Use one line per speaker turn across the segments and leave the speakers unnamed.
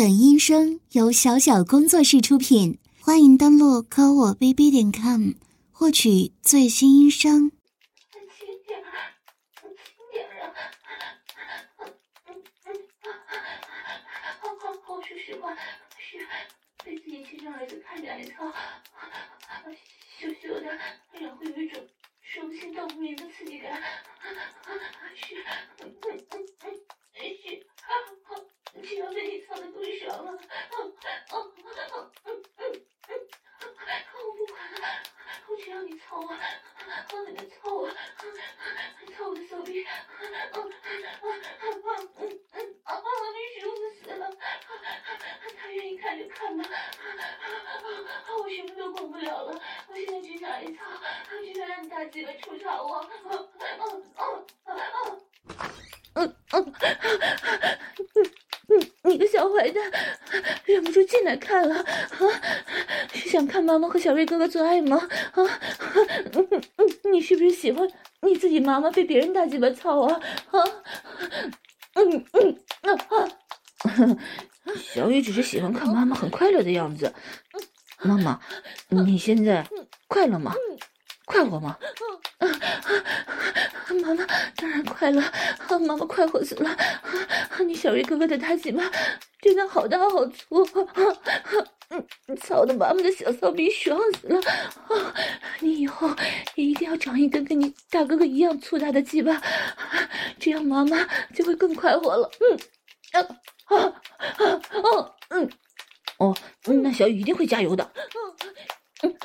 本音声由小小工作室出品，欢迎登录科我 bb 点 com 获取最新音声。
轻点，轻点啊！好好好，说实话，是被自己亲生儿子看着挨操，羞羞的，然后有一种手心到不明的刺激感，是，嗯嗯嗯，是。只要被你操的不爽了，嗯嗯嗯嗯嗯嗯，我不管了，我只要你操我，好你的操我，操我的手臂，嗯嗯嗯嗯嗯嗯，啊，你舒服死了，他愿意看就看吧，我什么都管不了了，我现在只想一操，只想让你大鸡巴抽插我，嗯嗯嗯嗯嗯嗯。你个小坏蛋，忍不住进来看了啊？是想看妈妈和小瑞哥哥做爱吗？啊？嗯嗯，你是不是喜欢你自己妈妈被别人大鸡巴操啊？啊？嗯嗯啊啊！
小雨只是喜欢看妈妈很快乐的样子。妈妈，你现在快乐吗？快活吗？妈妈当然快乐，啊，妈妈快活死了。啊，你小瑞哥哥的大鸡巴真的好大好粗，啊啊，操的妈妈的小骚逼爽死了。啊，你以后也一定要长一根跟你大哥哥一样粗大的鸡巴，这样妈妈就会更快活了。嗯，啊啊啊哦嗯，哦，那小雨一定会加油的。嗯，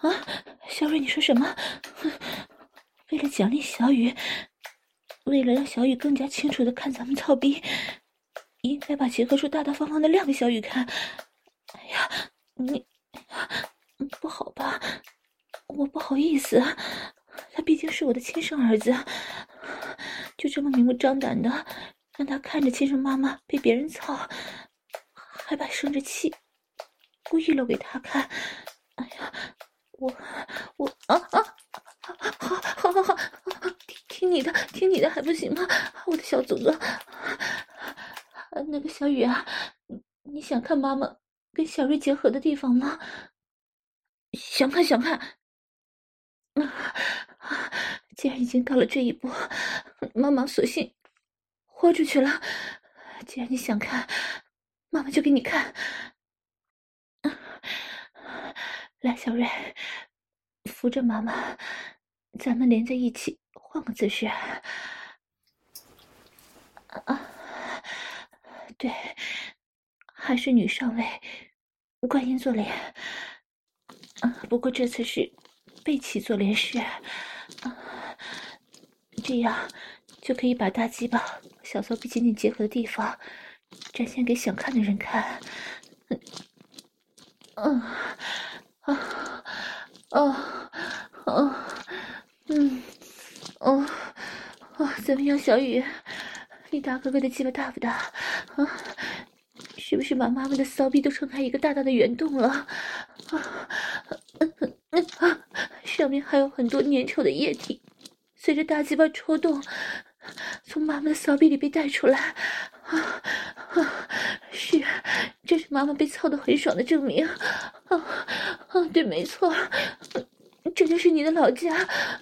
啊。小蕊，你说什么？为了奖励小雨，为了让小雨更加清楚的看咱们操逼，应该把结合处大大方方的亮给小雨看。哎呀，你不好吧？我不好意思，他毕竟是我的亲生儿子，就这么明目张胆的让他看着亲生妈妈被别人操，还把生着气故意露给他看。哎呀！我我啊啊，好，好，好，好，听听你的，听你的还不行吗？我的小祖宗，那个小雨啊，你想看妈妈跟小瑞结合的地方吗？想看，想看。既然已经到了这一步，妈妈索性豁出去了。既然你想看，妈妈就给你看。来，小瑞，扶着妈妈，咱们连在一起，换个姿势。啊，对，还是女上位，观音坐莲。啊，不过这次是背起坐莲式，啊，这样就可以把大鸡巴、小骚逼紧紧结合的地方展现给想看的人看。嗯，嗯。啊，啊，啊，嗯，哦，哦，怎么样，小雨？你大哥哥的鸡巴大不大？啊，是不是把妈妈的骚逼都撑开一个大大的圆洞了？啊，嗯嗯啊，上面还有很多粘稠的液体，随着大鸡巴抽动，从妈妈的骚逼里被带出来。啊啊，是，这是妈妈被操得很爽的证明。啊。啊，对，没错，这就是你的老家，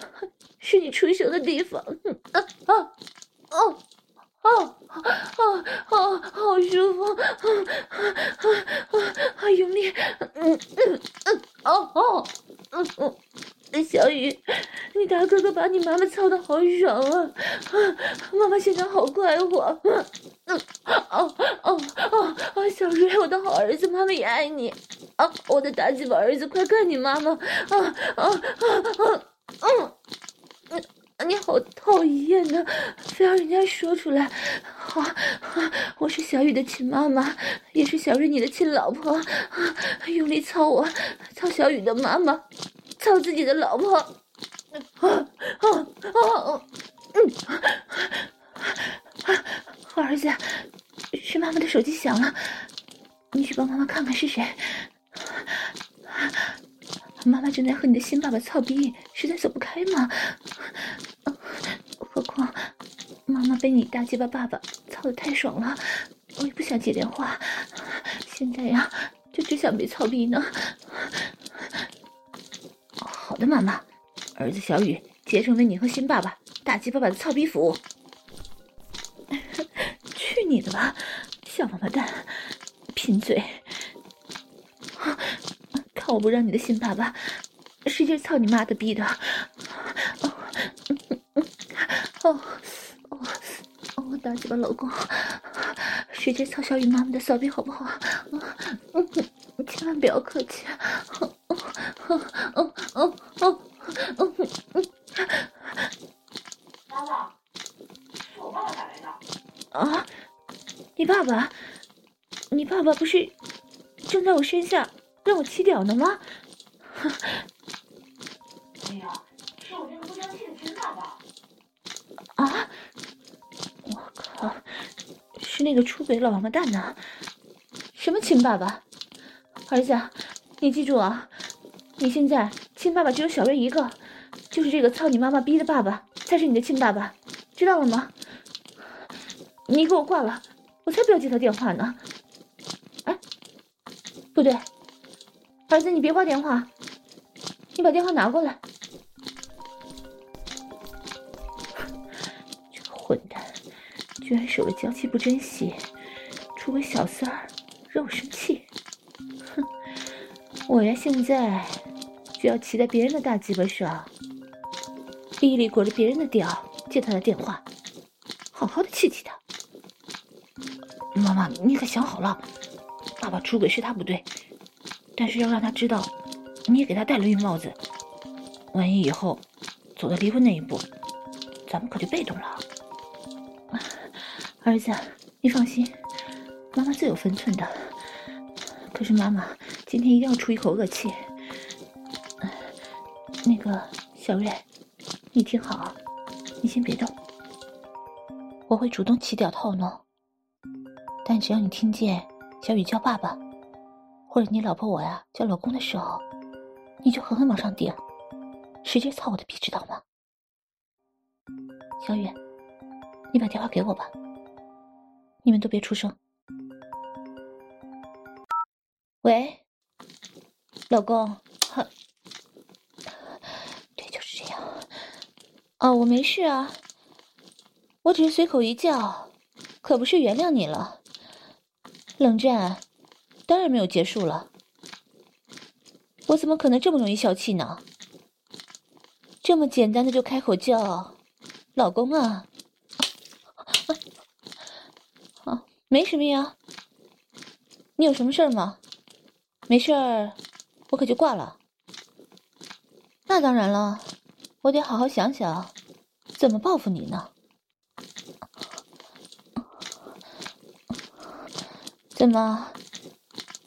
是你出生的地方。啊啊，哦，哦，哦，哦，好舒服，啊啊啊，啊用力，嗯嗯嗯，哦哦，嗯嗯。小雨，你大哥哥把你妈妈操得好爽啊！啊，妈妈现在好快活。嗯，哦哦哦哦，小瑞，我的好儿子，妈妈也爱你。啊，我的大鸡巴儿子，快看你妈妈！啊啊啊啊！嗯，你好讨厌呐，非要人家说出来。好，啊，我是小雨的亲妈妈，也是小瑞你的亲老婆。啊，用力操我，操小雨的妈妈。操自己的老婆，啊啊啊！儿子，是妈妈的手机响了，你去帮妈妈看看是谁。妈妈正在和你的新爸爸操逼，实在走不开嘛。何况妈妈被你大鸡巴爸爸操得太爽了，我也不想接电话，现在呀，就只想被操逼呢。妈妈，儿子小雨结成为你和新爸爸大鸡巴爸的操逼服务。去你的吧，小王八蛋，贫嘴！看我不让你的新爸爸使劲操你妈的逼的！哦哦哦，大鸡巴老公，使劲操小雨妈妈的骚逼好不好？嗯，千万不要客气。哦哦哦哦哦
爸爸
不是正在我身下让我起屌呢吗？
哎呀，是我那个不争气的亲爸爸。
啊！我靠，是那个出轨老王八蛋呢？什么亲爸爸？儿子，你记住啊，你现在亲爸爸只有小月一个，就是这个操你妈妈逼的爸爸才是你的亲爸爸，知道了吗？你给我挂了，我才不要接他电话呢。不对，儿子，你别挂电话，你把电话拿过来。这个混蛋，居然守了娇妻不珍惜，出轨小三儿让我生气。哼，我呀现在就要骑在别人的大鸡巴上，逼里裹着别人的屌接他的电话，好好的气气他。妈妈，你可想好了，爸爸出轨是他不对，但是要让他知道，你也给他戴了绿帽子，万一以后走到离婚那一步，咱们可就被动了。儿子，你放心，妈妈最有分寸的。可是妈妈今天一定要出一口恶气。那个小瑞，你听好，你先别动，我会主动起屌套弄。但只要你听见小雨叫爸爸，或者你老婆我呀叫老公的时候，你就狠狠往上顶，使劲操我的逼，知道吗？小雨，你把电话给我吧。你们都别出声。喂，老公，对，就是这样。哦，我没事啊，我只是随口一叫，可不是原谅你了。冷战当然没有结束了，我怎么可能这么容易消气呢？这么简单的就开口叫，老公啊。啊没什么呀，你有什么事儿吗？没事儿，我可就挂了。那当然了，我得好好想想，怎么报复你呢？怎么，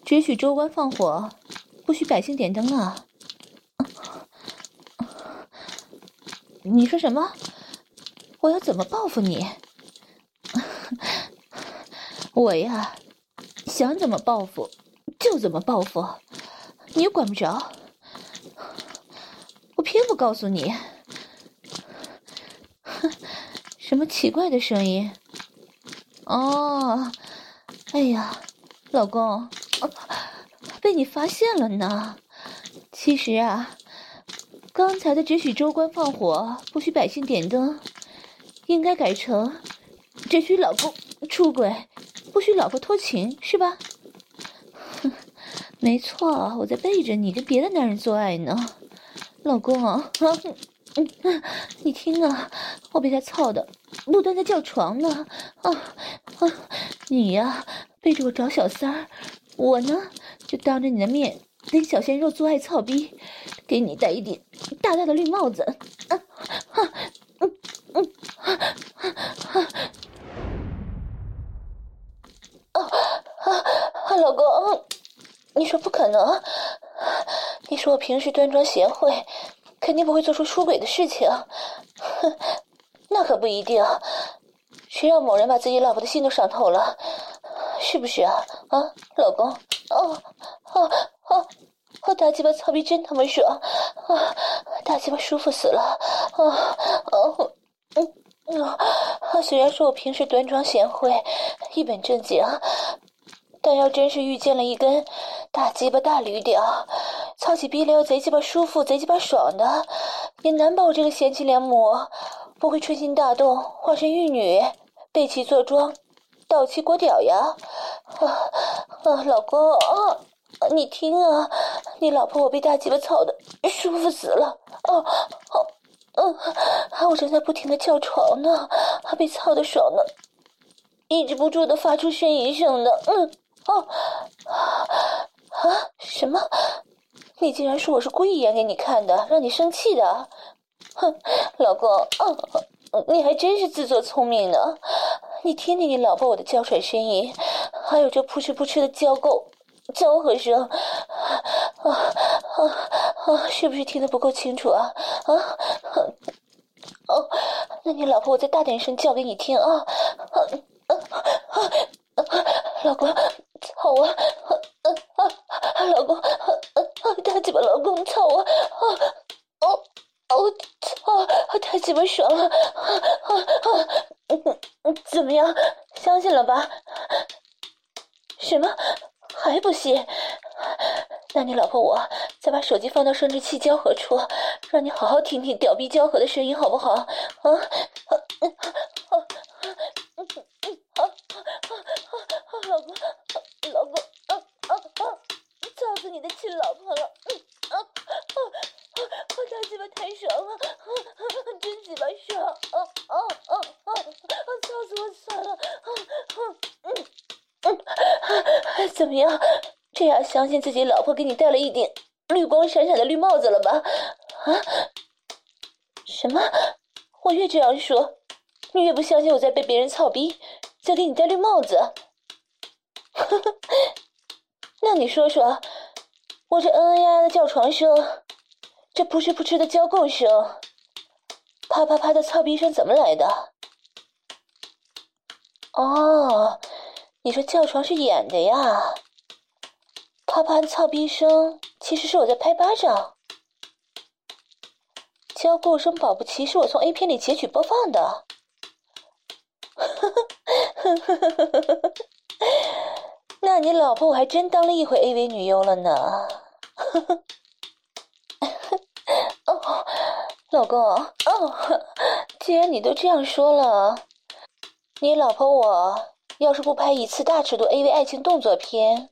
只许州官放火，不许百姓点灯啊？你说什么？我要怎么报复你？我呀，想怎么报复就怎么报复，你又管不着。我偏不告诉你。哼，什么奇怪的声音？哦，哎呀，老公，被你发现了呢。其实啊，刚才的只许州官放火，不许百姓点灯，应该改成只许老公出轨。不许老婆偷情是吧？没错，我在背着你跟别的男人做爱呢，老公啊，嗯，你听啊，我被他操的不断的叫床呢，啊啊，你呀背着我找小三儿，我呢就当着你的面跟小鲜肉做爱操逼，给你戴一顶大大的绿帽子，啊啊嗯嗯啊啊。啊啊，老公，你说不可能？你说我平时端庄贤惠，肯定不会做出出轨的事情。哼，那可不一定。谁让某人把自己老婆的心都伤透了？是不是啊？啊，老公，哦，哦，哦，我大鸡巴操逼真他妈爽！啊，大鸡巴舒服死了！啊，哦，嗯，嗯啊，虽然说我平时端庄贤惠、一本正经，但要真是遇见了一根大鸡巴大驴屌，操起逼来又贼鸡巴舒服、贼鸡巴爽的，也难保我这个贤妻良母不会春心大动，化身玉女，背其坐庄，倒其果屌呀！啊啊，老公啊，你听啊，你老婆我被大鸡巴操的 舒服死了，哦、啊、哦。嗯，我正在不停的叫床呢，还被操的爽呢，抑制不住的发出呻吟声呢。嗯，哦，啊，什么？你竟然说我是故意演给你看的，让你生气的？哼，老公，啊，你还真是自作聪明呢。你听听你老婆我的娇喘呻吟，还有这扑哧扑哧的交媾交合声，啊啊啊！是不是听得不够清楚啊？啊？啊哦，那你老婆，我再大点声叫给你听啊！啊啊啊！老公，操我！啊啊！老公，啊啊！大鸡巴，老公操我！啊哦哦操！太鸡巴爽了！啊啊啊！嗯嗯，怎么样？相信了吧？什么？还不信？那你老婆我再把手机放到生殖器交合处，让你好好听听屌逼交合的声音，好不好？啊啊啊啊啊啊啊！老公，老公，啊啊啊！操死你的亲老婆了！啊啊啊！我大鸡巴太爽了，啊啊、真鸡巴爽！啊啊啊啊！操死我算了！啊啊嗯嗯，怎么样？这样相信自己老婆给你戴了一顶绿光闪闪的绿帽子了吧？啊？什么？我越这样说，你越不相信我在被别人操逼，在给你戴绿帽子。呵呵，那你说说，我这嗯嗯呀呀的叫床声，这扑哧扑哧的交媾声，啪啪啪的操逼声怎么来的？哦，你说叫床是演的呀？啪啪的操逼声，其实是我在拍巴掌。交媾声保不齐是我从 A 片里截取播放的。呵呵呵呵呵呵呵呵呵那你老婆我还真当了一回 AV 女优了呢。呵 呵哦，老公，哦，既然你都这样说了，你老婆我要是不拍一次大尺度 AV 爱情动作片，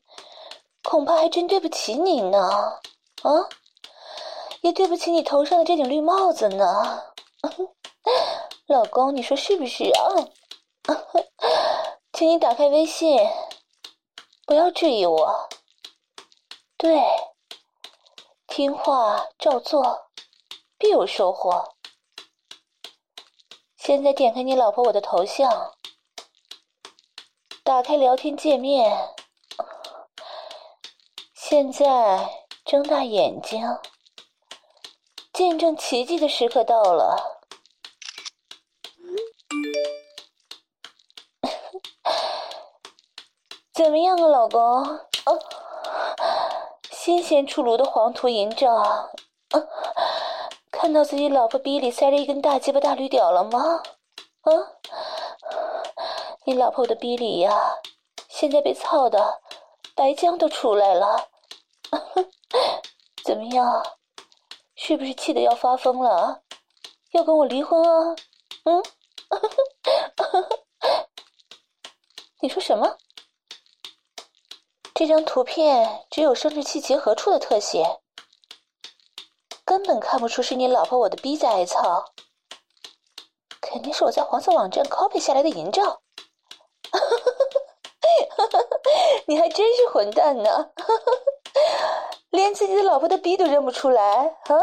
恐怕还真对不起你呢，啊，也对不起你头上的这顶绿帽子呢，老公，你说是不是啊？请你打开微信，不要质疑我，对，听话照做，必有收获。现在点开你老婆我的头像，打开聊天界面。现在睁大眼睛，见证奇迹的时刻到了。怎么样啊，老公？哦，新鲜出炉的黄图银照，啊，看到自己老婆逼里塞着一根大鸡巴大驴屌了吗？啊，你老婆的逼里呀，现在被操的白浆都出来了。怎么样？是不是气得要发疯了？要跟我离婚啊？嗯？你说什么？这张图片只有生殖器结合处的特写，根本看不出是你老婆我的逼在挨操，肯定是我在黄色网站 copy 下来的淫照。你还真是混蛋呢！连自己的老婆的逼都认不出来啊！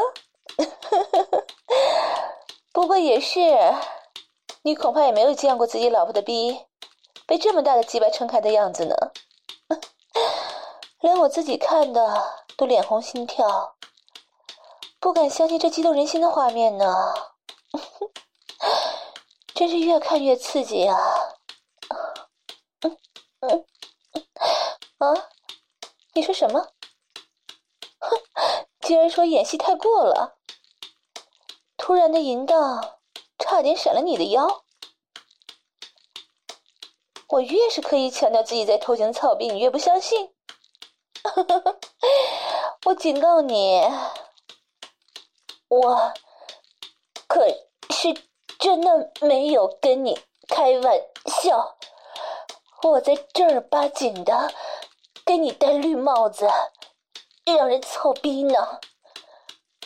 不过也是，你恐怕也没有见过自己老婆的逼被这么大的鸡巴撑开的样子呢。连我自己看的都脸红心跳，不敢相信这激动人心的画面呢。真是越看越刺激啊！啊，你说什么？竟然说演戏太过了！突然的淫荡，差点闪了你的腰。我越是刻意强调自己在偷情操逼，你越不相信。我警告你，我可是真的没有跟你开玩笑。我在正儿八经的给你戴绿帽子，让人操逼呢。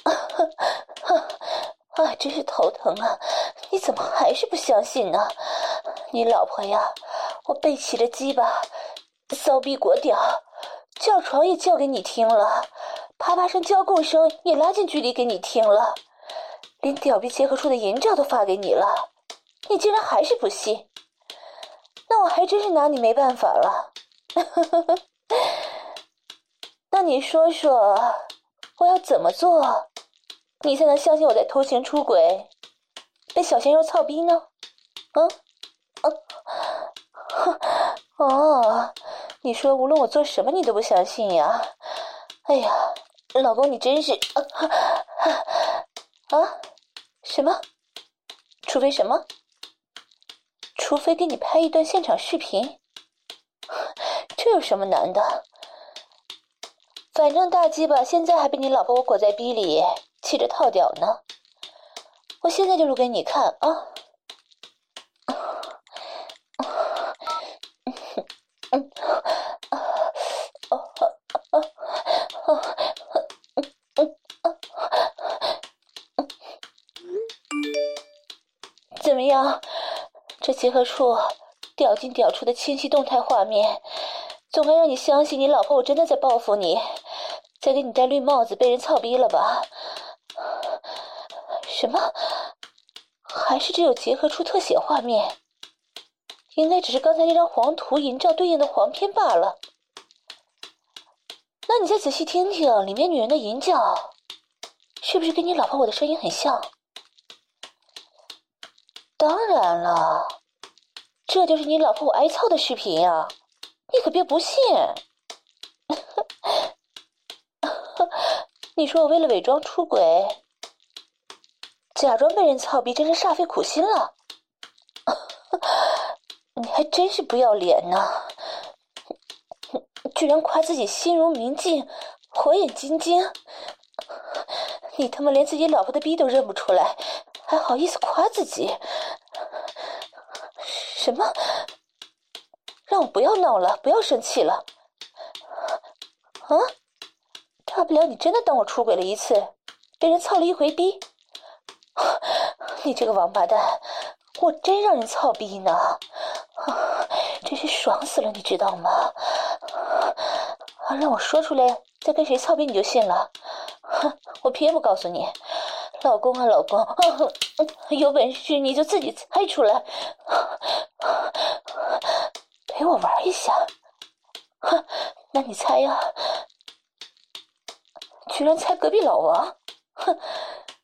啊，真是头疼啊！你怎么还是不相信呢？你老婆呀，我背起了鸡巴，骚逼裹屌，叫床也叫给你听了，啪啪声交共声也拉近距离给你听了，连屌逼结合处的淫照都发给你了，你竟然还是不信？那我还真是拿你没办法了。那你说说，我要怎么做？你才能相信我在偷情出轨，被小鲜肉操逼呢？嗯，啊，哦，你说无论我做什么，你都不相信呀？哎呀，老公，你真是啊啊！什么？除非什么？除非给你拍一段现场视频？这有什么难的？反正大鸡巴现在还被你老婆我裹在逼里。气着套屌呢，我现在就录给你看啊！怎么样？这结合处屌进屌出的清晰动态画面，总该让你相信你老婆我真的在报复你，在给你戴绿帽子，被人操逼了吧？什么？还是只有结合处特写画面？应该只是刚才那张黄图淫照对应的黄片罢了。那你再仔细听听里面女人的淫叫，是不是跟你老婆我的声音很像？当然了，这就是你老婆我挨操的视频呀！你可别不信。你说我为了伪装出轨？假装被人操逼，真是煞费苦心了。你还真是不要脸呢！居然夸自己心如明镜，火眼金睛。你他妈连自己老婆的逼都认不出来，还好意思夸自己？什么？让我不要闹了，不要生气了。啊？大不了你真的当我出轨了一次，被人操了一回逼。你这个王八蛋，我真让人操逼呢，真是爽死了，你知道吗？啊，让我说出来再跟谁操逼你就信了？哼 我偏不告诉你，老公啊，老公，有本事你就自己猜出来，陪我玩一下。哼那你猜呀？居然猜隔壁老王？哼！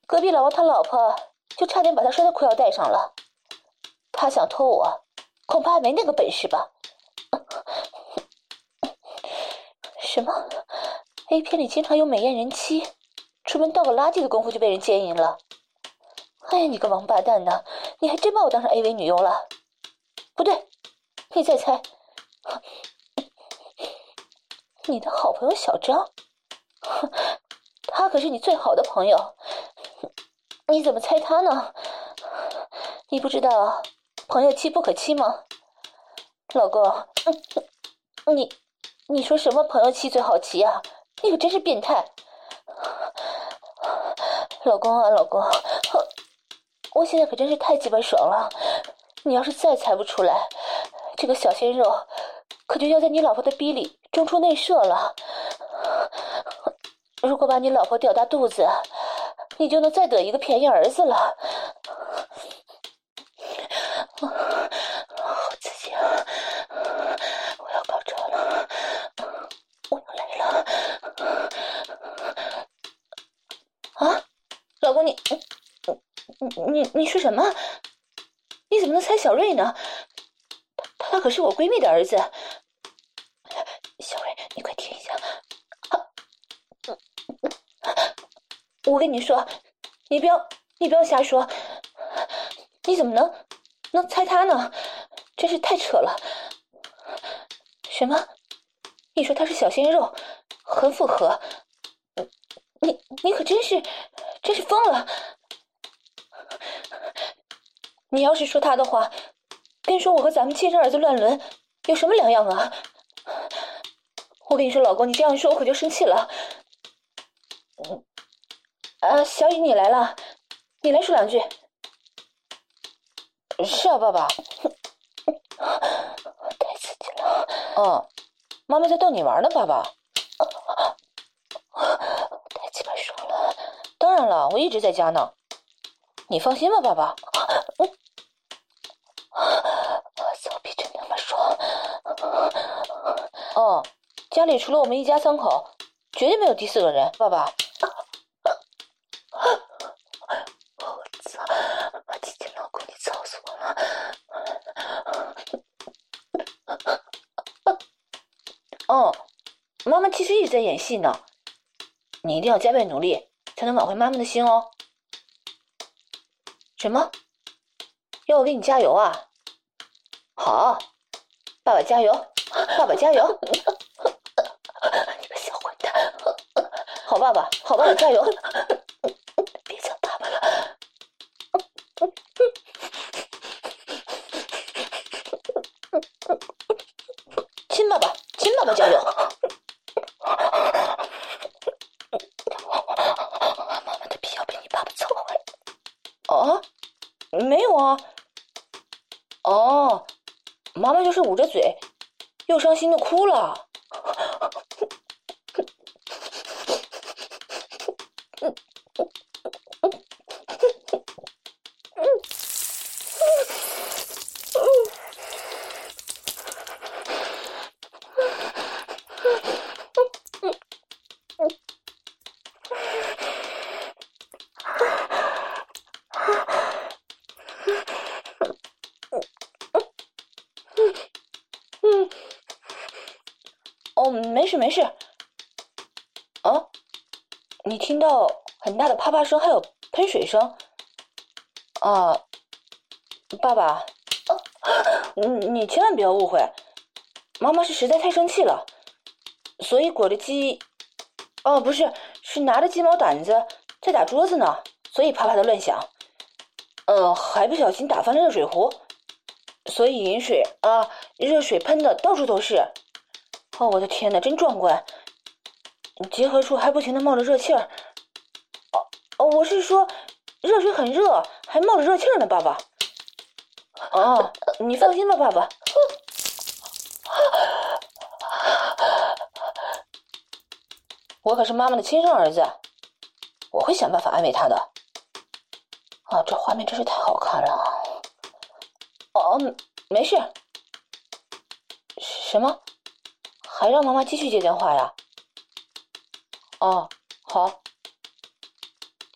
隔壁老王他老婆就差点把他拴在裤腰带上了，他想偷我，恐怕没那个本事吧？什么？A 片里经常有美艳人妻，出门倒个垃圾的功夫就被人奸淫了？哎呀，你个王八蛋呢！你还真把我当成 AV 女优了？不对，你再猜，你的好朋友小张，他可是你最好的朋友。你怎么猜他呢？你不知道朋友妻不可欺吗？老公，你你说什么朋友妻最好欺啊？你可真是变态！老公啊，老公，我现在可真是太鸡巴爽了！你要是再猜不出来，这个小鲜肉可就要在你老婆的逼里中出内射了。如果把你老婆吊大肚子，你就能再得一个便宜儿子了，好刺激啊！我要高潮了，我要来了！啊，老公你，你你你说什么？你怎么能猜小瑞呢？他可是我闺蜜的儿子。小瑞，你快听一下。我跟你说，你不要，你不要瞎说。你怎么能能猜他呢？真是太扯了！什么？你说他是小鲜肉，很符合？你你可真是真是疯了！你要是说他的话，跟说我和咱们亲生儿子乱伦有什么两样啊？我跟你说，老公，你这样说我可就生气了。嗯，啊，小雨你来了，你来说两句。
是啊，爸爸。
太刺激了。
嗯，妈妈在逗你玩呢，爸爸。
太鸡巴爽了。
当然了，我一直在家呢。你放心吧，爸爸。
嗯。操逼真他妈爽。
嗯，家里除了我们一家三口，绝对没有第四个人，爸爸我操
姐姐老公你吵死我了哦。妈妈
其实一直在演戏呢，你一定要加倍努力，才能挽回妈妈的心哦。什么？要我给你加油啊？好，爸爸加油，爸爸加油！
你个小混蛋！
好爸爸，好爸爸加油！
别叫爸爸了。
亲爸爸，亲爸爸加油！妈
妈的皮要被你爸爸抽坏？哦没
有啊，哦，妈妈就是捂着嘴，又伤心的哭了。没事没事。哦，你听到很大的啪啪声，还有喷水声。啊，爸爸，你你千万不要误会，妈妈是实在太生气了，所以裹着鸡，哦，不是，是拿着鸡毛掸子在打桌子呢，所以啪啪的乱响。呃，还不小心打翻了热水壶，所以饮水啊，热水喷的到处都是。哦，我的天哪，真壮观！结合处还不停的冒着热气儿。我是说，热水很热，还冒着热气呢，爸爸。哦，你放心吧，爸爸。我可是妈妈的亲生儿子，我会想办法安慰他的。啊，这画面真是太好看了。哦，没事。什么？还让妈妈继续接电话呀？哦，好，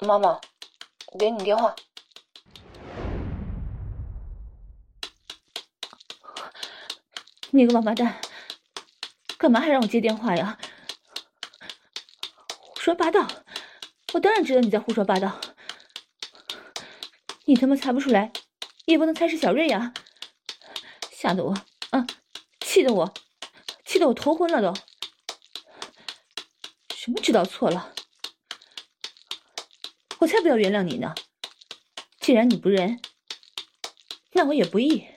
妈妈，我给你电话。
你个王八蛋，干嘛还让我接电话呀？胡说八道！我当然知道你在胡说八道。你他妈猜不出来，也不能猜是小瑞呀！吓得我，啊，气得我。气得我头昏了都！什么知道错了？我才不要原谅你呢！既然你不仁，那我也不义。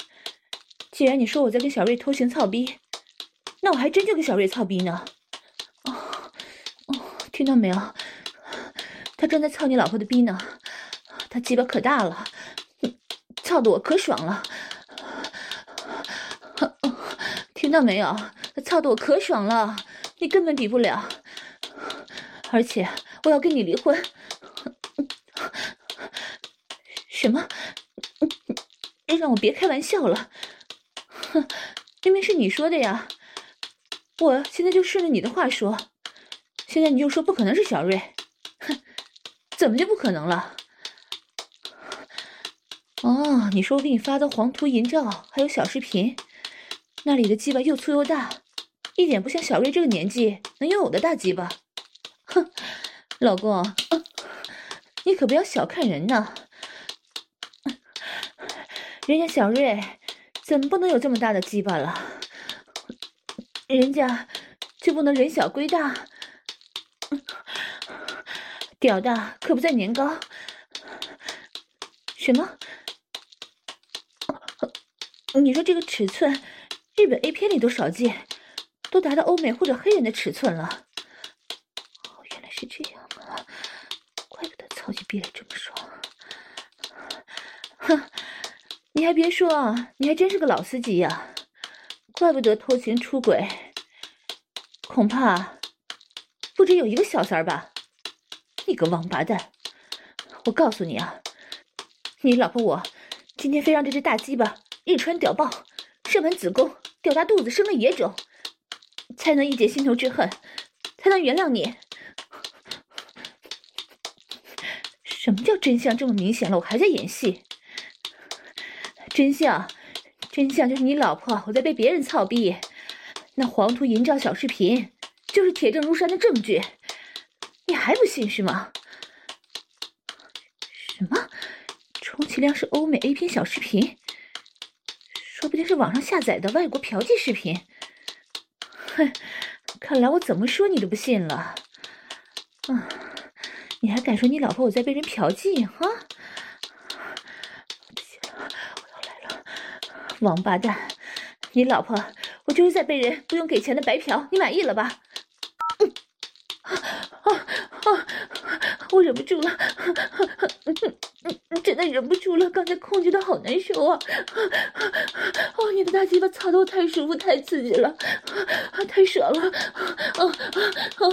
既然你说我在跟小瑞偷情操逼，那我还真就跟小瑞操逼呢！哦哦，听到没有？他正在操你老婆的逼呢，他鸡巴可大了，操得我可爽了！听到没有？他操得我可爽了，你根本比不了，而且我要跟你离婚。什么？让我别开玩笑了。哼，明明是你说的呀，我现在就顺着你的话说。现在你就说不可能是小瑞，哼，怎么就不可能了？哦，你说我给你发的黄图、淫照还有小视频，那里的鸡巴又粗又大。一点不像小瑞这个年纪能拥有的大鸡巴，哼，老公，你可不要小看人呢！人家小瑞怎么不能有这么大的鸡巴了？人家就不能人小龟大？屌大可不在年高。什么？你说这个尺寸，日本 A 片里都少见，都达到欧美或者黑人的尺寸了。原来是这样啊！怪不得操起逼来这么爽。哼，你还别说，你还真是个老司机呀！怪不得偷情出轨，恐怕不止有一个小三儿吧？你个王八蛋！我告诉你啊，你老婆我今天非让这只大鸡巴日穿屌爆，射满子宫，吊大肚子，生了野种，才能一解心头之恨，才能原谅你。什么叫真相这么明显了，我还在演戏？真相，真相就是你老婆我在被别人操逼，那黄图淫照小视频就是铁证如山的证据。你还不信是吗？什么？充其量是欧美 A 片小视频，说不定是网上下载的外国嫖妓视频。哼，看来我怎么说你都不信了。啊，你还敢说你老婆我在被人嫖妓？哈？不行了，我要来了！王八蛋，你老婆我就是在被人不用给钱的白嫖，你满意了吧？嗯。啊啊！我忍不住了，真的忍不住了。刚才控制的好难受啊！哦，你的大鸡巴操的我太舒服，太刺激了，啊，太爽了！啊啊啊！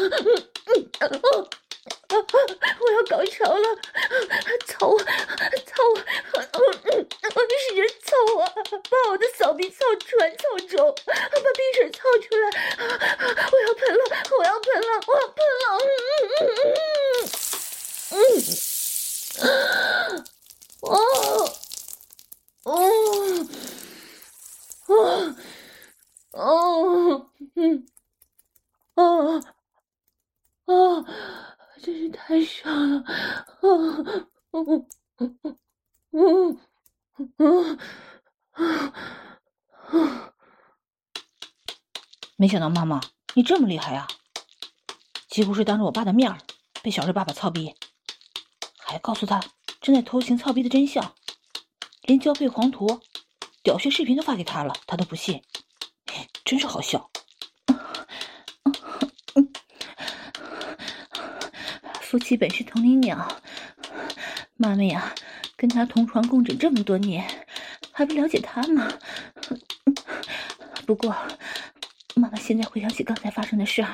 嗯嗯哦。啊啊！我要高潮了，操我，操我，嗯嗯，使劲操我，把我的小臂操出来、操肿，把鼻水操出来，我要喷了，我要喷了，我要喷了，嗯嗯嗯嗯，哦哦哦哦嗯哦哦。真是太爽了！啊，嗯嗯嗯嗯嗯嗯，
没想到妈妈你这么厉害啊！几乎是当着我爸的面被小瑞爸爸操逼，还告诉他正在偷情操逼的真相，连交配黄图、屌穴视频都发给他了，他都不信，真是好笑。夫妻本是同林鸟，妈妈呀，跟他同床共枕这么多年，还不了解他吗？不过，妈妈现在回想起刚才发生的事儿，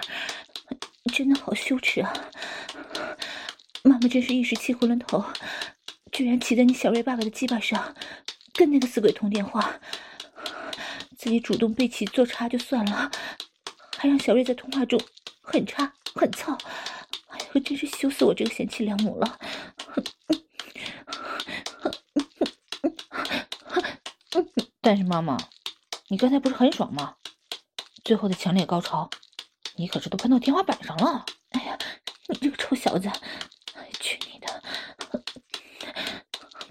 真的好羞耻啊！妈妈真是一时气昏了头，居然骑在你小瑞爸爸的鸡巴上，跟那个死鬼通电话，自己主动被其做插就算了，还让小瑞在通话中很插很操。可真是羞死我这个贤妻良母了！但是妈妈，你刚才不是很爽吗？最后的强烈高潮，你可是都喷到天花板上了！哎呀，你这个臭小子，去你的！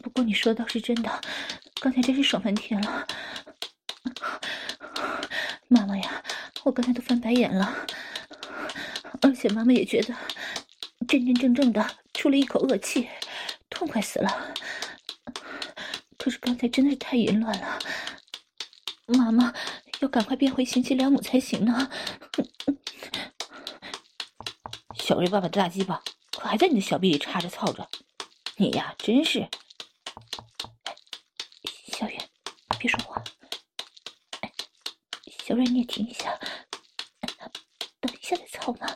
不过你说的倒是真的，刚才真是爽翻天了。妈妈呀，我刚才都翻白眼了，而且妈妈也觉得。真真正正的出了一口恶气，痛快死了。可是刚才真的是太淫乱了，妈妈要赶快变回贤妻良母才行呢。小瑞爸爸的大鸡巴可还在你的小臂里插着操着，你呀真是。小月，别说话。小瑞，你也停一下，等一下再操嘛。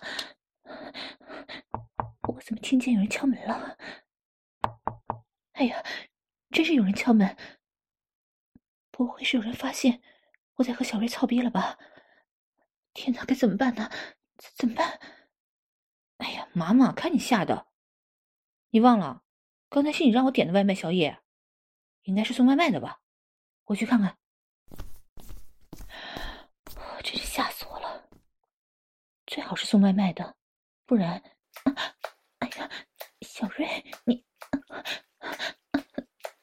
怎么听见有人敲门了？哎呀，真是有人敲门！不会是有人发现我在和小瑞操逼了吧？天哪，该怎么办呢？怎么办？哎呀，妈妈，看你吓的！你忘了，刚才是你让我点的外卖小野，应该是送外卖的吧？我去看看。真是吓死我了！最好是送外卖的，不然……小瑞，你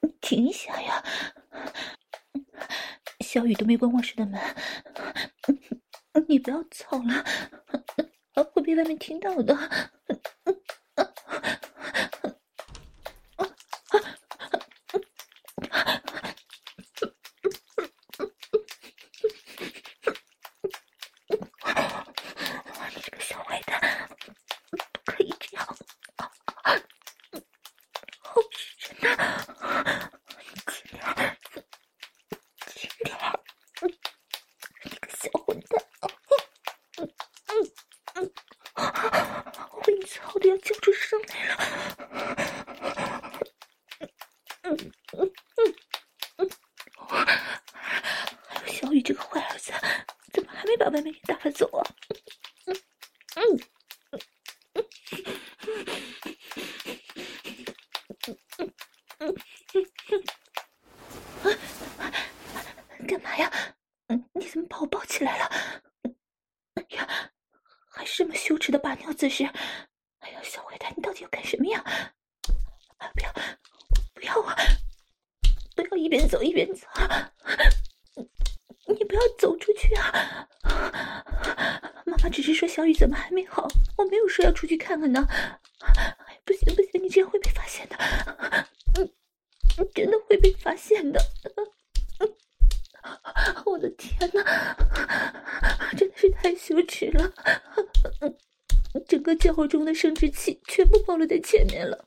你停一下呀！
小雨都没关卧室的门，你不要走了，会被外面听到的。姿势，哎呀，小坏蛋，你到底要干什么呀？不要，不要啊！不要一边走一边走，你不要走出去啊！妈妈只是说小雨怎么还没好，我没有说要出去看看呢。哎，不行不行，你这样会被发现的，你你真的会被发现的。我的天哪，真的是太羞耻了。整个叫中的生殖器全部暴露在前面了，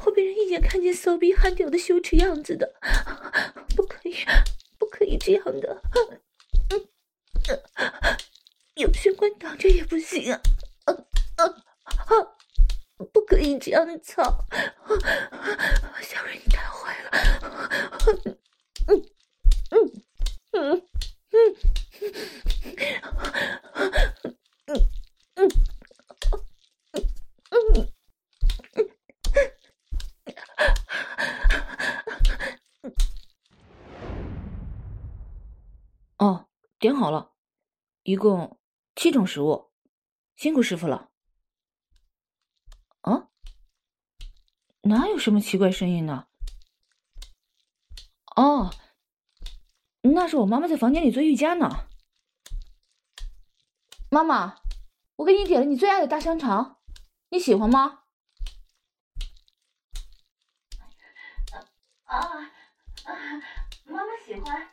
会被人一眼看见骚逼憨屌的羞耻样子的，不可以，不可以这样的，有玄关挡着也不行啊啊啊，不可以这样的操，小瑞你太坏了，嗯嗯嗯嗯嗯。嗯，嗯，
哦，点好了，一共七种食物，辛苦师傅了。啊？哪有什么奇怪声音呢？哦，那是我妈妈在房间里做瑜伽呢。妈妈。我给你点了你最爱的大香肠，你喜欢吗？
啊啊，妈妈喜欢。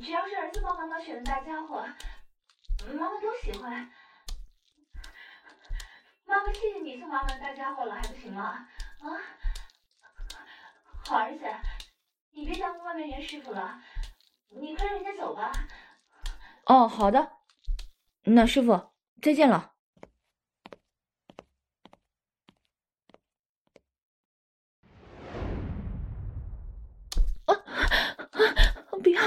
只要是儿子帮妈妈选的大家伙，妈妈都喜欢。妈妈，谢谢你送妈妈的大家伙了，还不行吗？啊，好儿子，你别耽误外面袁师傅了，你快让人家走吧。
哦，好的。那师傅，再见了。
啊啊！不要，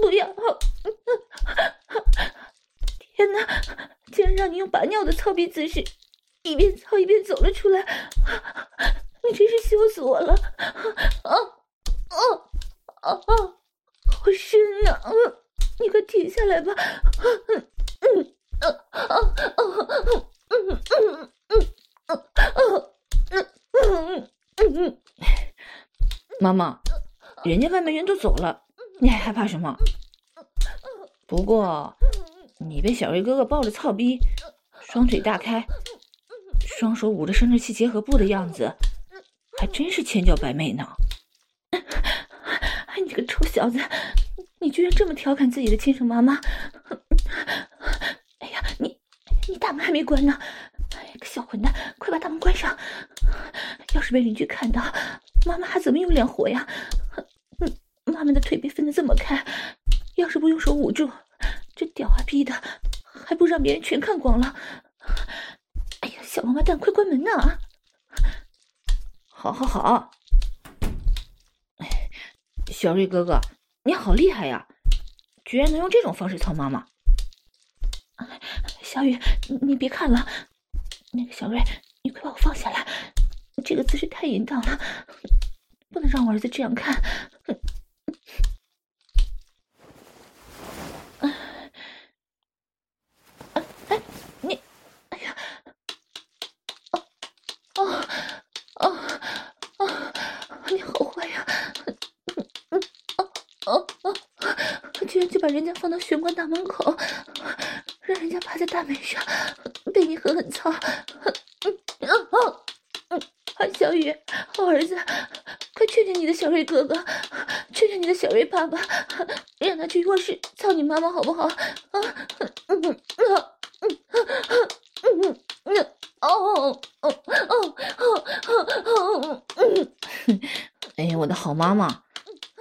不要！啊、天哪，竟然让你用拔尿的操逼姿势，一边操一边走了出来，你真是羞死我了！啊啊啊！好深呐、啊！你快停下来吧！嗯、啊、嗯。
妈妈，人家外卖员都走了，你还害怕什么？不过你被小瑞哥哥抱着操逼，双腿大开，双手捂着生殖器结合部的样子，还真是千娇百媚呢。
你个臭小子，你居然这么调侃自己的亲生妈妈！哎呀，你，你大门还没关呢，哎呀，个小混蛋，快把大门关上！要是被邻居看到，妈妈还怎么有脸活呀？他们的腿被分得这么开，要是不用手捂住，这屌啊逼的，还不让别人全看光了？哎呀，小王八蛋，快关门呐！
好，好，好。小瑞哥哥，你好厉害呀，居然能用这种方式操妈妈。
小雨，你你别看了，那个小瑞，你快把我放下来，这个姿势太淫荡了，不能让我儿子这样看。哎，哎，你，哎呀，哦，哦，哦，哦，你好。就把人家放到玄关大门口，让人家趴在大门上，被你狠狠操。嗯嗯嗯，好小雨，好儿子，快劝劝你的小瑞哥哥，劝劝你的小瑞爸爸，让他去卧室操你妈妈好不好？啊，嗯嗯嗯嗯嗯嗯哦哦哦哦哦哦嗯，哎呀，我的好妈妈，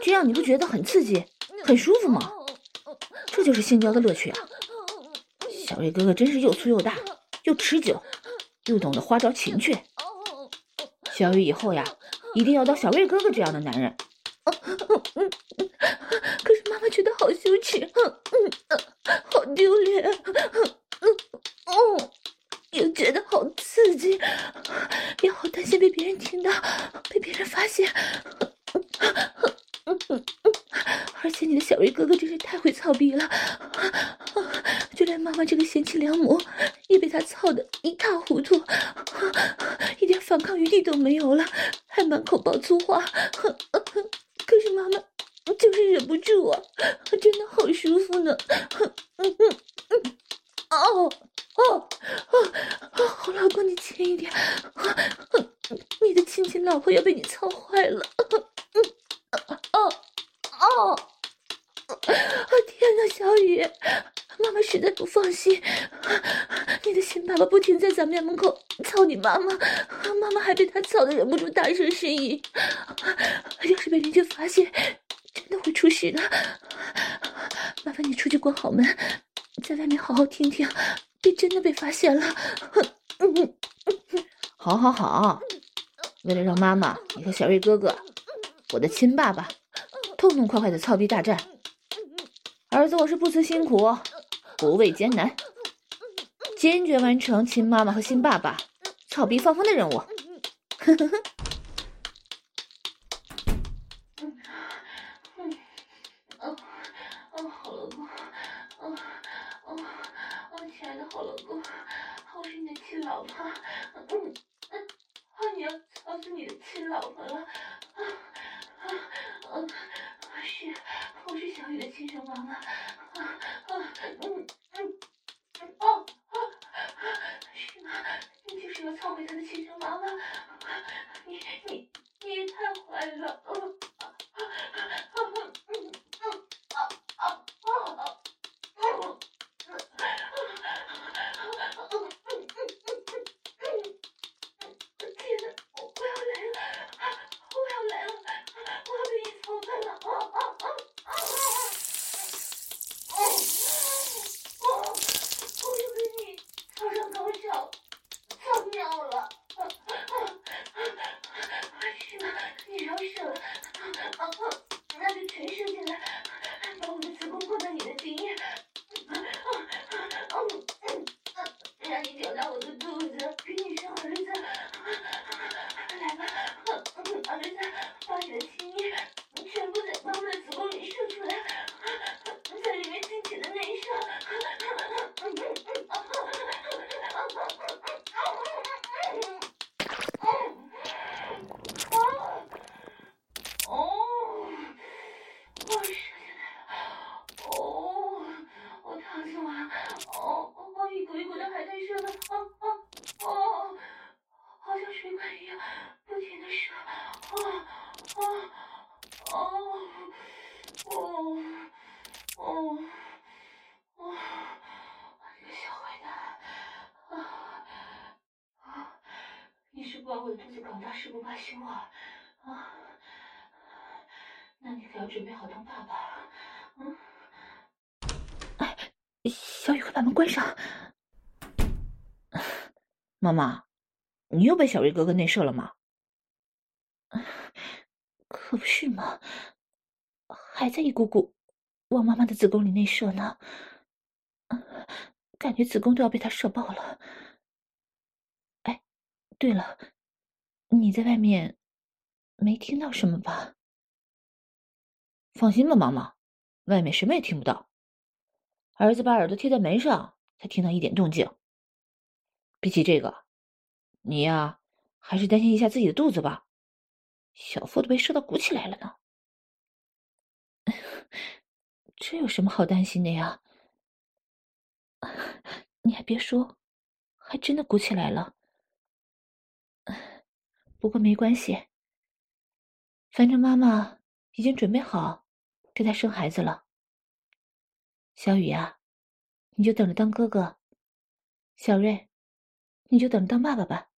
这样你不觉得很刺激？很舒服吗？就是性交的乐趣啊！小瑞哥哥真是又粗又大，又持久，又懂得花招情趣。小雨以后呀，一定要当小瑞哥哥这样的男人。可是妈妈觉得好羞耻，好丢脸，嗯又觉得好刺激，也好担心被别人听到，被别人发现。而且你的小瑞哥哥真是太会操逼了，就连妈妈这个贤妻良母也被他操得一塌糊涂，一点反抗余地都没有了，还满口爆粗话。可是妈妈就是忍不住啊，真的好舒服呢。嗯嗯嗯哦哦哦，好老公，你轻一点，你的亲亲老婆要被你操坏了。哦哦，啊天哪，小雨，妈妈实在不放心，你的新爸爸不停在咱们家门口操你妈妈，妈妈还被他操的忍不住大声呻吟，要是被邻居发现，真的会出事的。麻烦你出去关好门，在外面好好听听，别真的被发现了。好好好，为了让妈妈你和小瑞哥哥，我的亲爸爸。痛痛快快的操逼大战，儿子，我是不辞辛苦，不畏艰难，坚决完成亲妈妈和亲爸爸操逼放风的任务。呵呵呵。啊嗯是我是小雨的亲生妈妈。啊啊嗯嗯哦啊啊是吗你就是我操回家的亲生妈妈你你你也太坏了啊啊是不怕羞啊？啊，那你可要准备好当爸爸。嗯，小雨，快把门关上。妈妈，你又被小瑞哥哥内射了吗？可不是嘛，还在一股股往妈妈的子宫里内射呢。感觉子宫都要被他射爆了。哎，对了。你在外面没听到什么吧？放心吧，妈妈，外面什么也听不到。儿子把耳朵贴在门上，才听到一点动静。比起这个，你呀，还是担心一下自己的肚子吧。小腹都被射到鼓起来了呢。这有什么好担心的呀？你还别说，还真的鼓起来了。不过没关系，反正妈妈已经准备好给他生孩子了。小雨啊，你就等着当哥哥；小瑞，你就等着当爸爸吧。